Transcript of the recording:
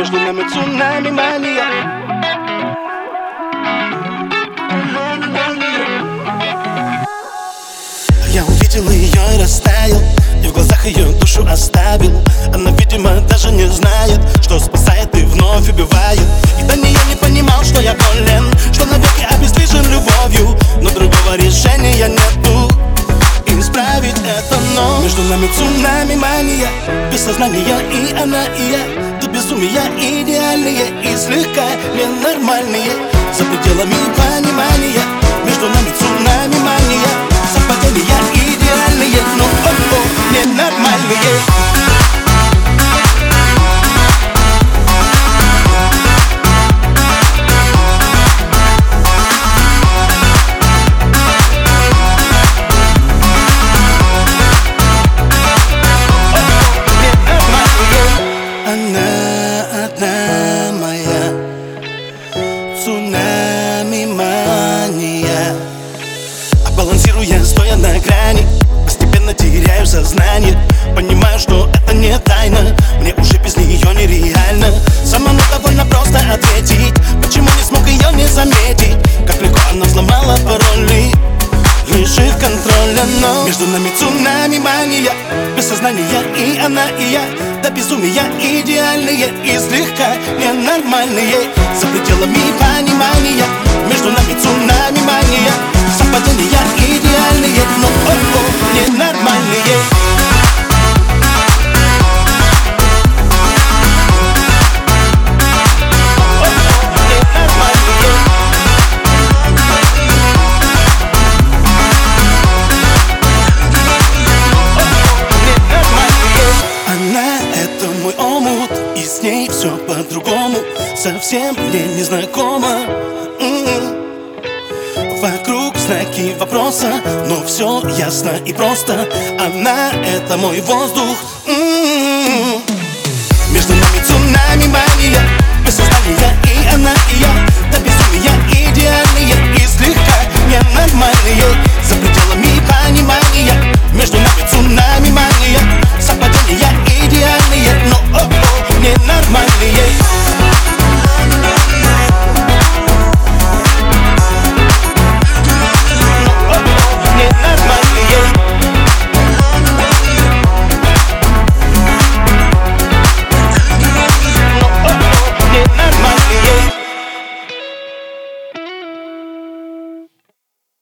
Между нами цунами мания. Я увидел ее и растаял И в глазах ее душу оставил. Она, видимо, даже не знает Что спасает и вновь убивает. И до нее не понимал, что я болен Что навеки обездвижен любовью. Но другого решения нету. Исправить это, но Между нами цунами мания. Без сознания и она, и я Безумия идеальные И слегка ненормальные За пределами понимания Между нами цунами мания сознание Понимаю, что это не тайна. Мне уже без нее нереально. Самому довольно просто ответить. Почему не смог ее не заметить? Как легко она взломала пароли. Лишив контроля, но Между нами цунами мания. Без сознания и она, и я. До безумия идеальные И слегка ненормальные. За пределами понимания Между нами цунами мания. Совпадения мой омут И с ней все по-другому Совсем мне не знакомо М-м. Вокруг знаки вопроса Но все ясно и просто Она — это мой воздух